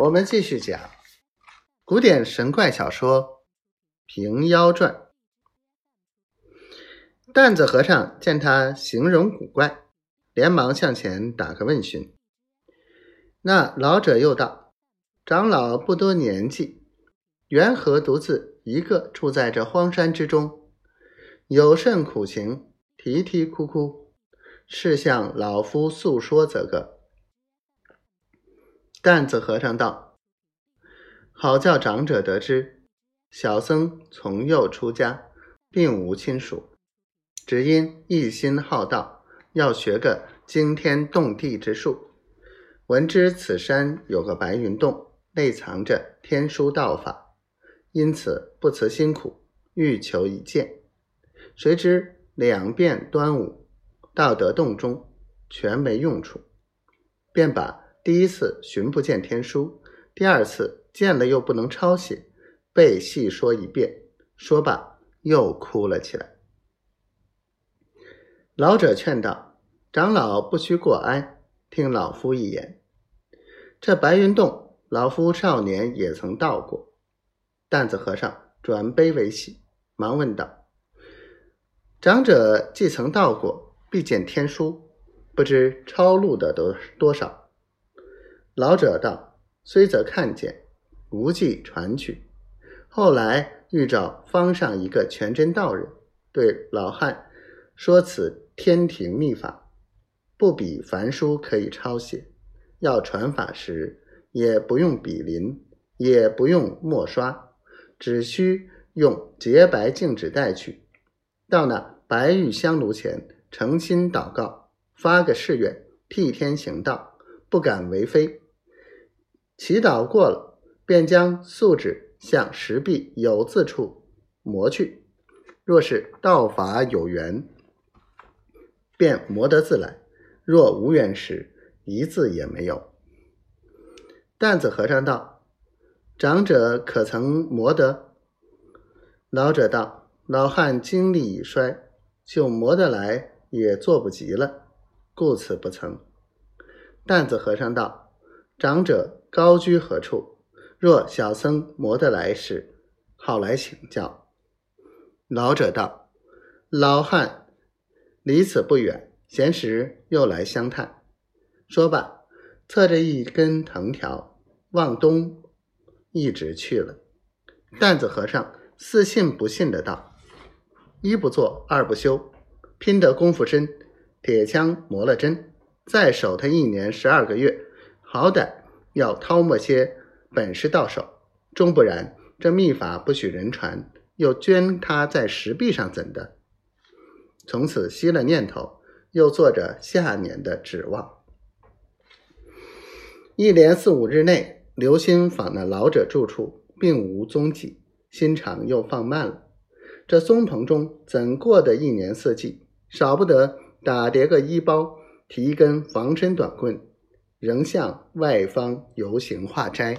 我们继续讲古典神怪小说《平妖传》。担子和尚见他形容古怪，连忙向前打个问询。那老者又道：“长老不多年纪，缘何独自一个住在这荒山之中？有甚苦情？啼啼哭哭，是向老夫诉说则个。”担子和尚道：“好叫长者得知，小僧从幼出家，并无亲属，只因一心好道，要学个惊天动地之术。闻知此山有个白云洞，内藏着天书道法，因此不辞辛苦，欲求一见。谁知两遍端午，到得洞中，全没用处，便把。”第一次寻不见天书，第二次见了又不能抄写，被细说一遍，说罢又哭了起来。老者劝道：“长老不须过哀，听老夫一言。这白云洞，老夫少年也曾到过。”担子和尚转悲为喜，忙问道：“长者既曾到过，必见天书，不知抄录的多多少？”老者道：“虽则看见，无迹传去。后来遇着方上一个全真道人，对老汉说此天庭秘法，不比凡书可以抄写。要传法时，也不用笔临，也不用墨刷，只需用洁白净纸带去，到那白玉香炉前，诚心祷告，发个誓愿，替天行道，不敢为非。”祈祷过了，便将素纸向石壁有字处磨去。若是道法有缘，便磨得字来；若无缘时，一字也没有。担子和尚道：“长者可曾磨得？”老者道：“老汉精力已衰，就磨得来也做不及了，故此不曾。”担子和尚道。长者高居何处？若小僧磨得来时，好来请教。老者道：“老汉离此不远，闲时又来相探。”说罢，侧着一根藤条往东一直去了。担子和尚似信不信的道：“一不做二不休，拼得功夫深，铁枪磨了针，再守他一年十二个月。”好歹要掏摸些本事到手，终不然这秘法不许人传，又捐他在石壁上怎的？从此息了念头，又做着下年的指望。一连四五日内，留心访那老者住处，并无踪迹，心肠又放慢了。这松棚中怎过的一年四季？少不得打叠个衣包，提一根防身短棍。仍向外方游行化斋。